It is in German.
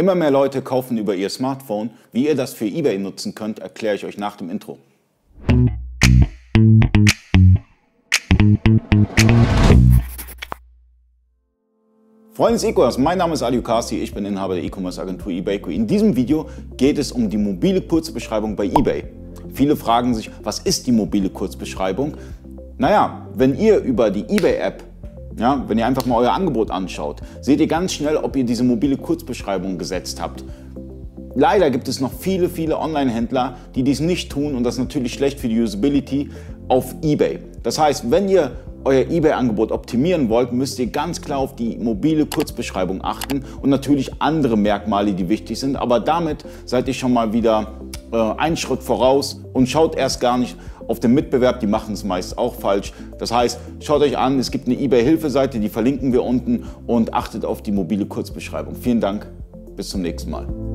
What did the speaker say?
Immer mehr Leute kaufen über ihr Smartphone. Wie ihr das für eBay nutzen könnt, erkläre ich euch nach dem Intro. Freunde des E-Commerce, mein Name ist Ali Kasi, ich bin Inhaber der E-Commerce Agentur eBayco. In diesem Video geht es um die mobile Kurzbeschreibung bei eBay. Viele fragen sich, was ist die mobile Kurzbeschreibung? Naja, wenn ihr über die eBay-App ja, wenn ihr einfach mal euer Angebot anschaut, seht ihr ganz schnell, ob ihr diese mobile Kurzbeschreibung gesetzt habt. Leider gibt es noch viele, viele Online-Händler, die dies nicht tun und das ist natürlich schlecht für die Usability auf eBay. Das heißt, wenn ihr euer eBay-Angebot optimieren wollt, müsst ihr ganz klar auf die mobile Kurzbeschreibung achten und natürlich andere Merkmale, die wichtig sind. Aber damit seid ihr schon mal wieder äh, einen Schritt voraus und schaut erst gar nicht auf den Mitbewerb, die machen es meist auch falsch. Das heißt, schaut euch an, es gibt eine eBay-Hilfeseite, die verlinken wir unten und achtet auf die mobile Kurzbeschreibung. Vielen Dank, bis zum nächsten Mal.